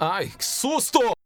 Ai, que susto!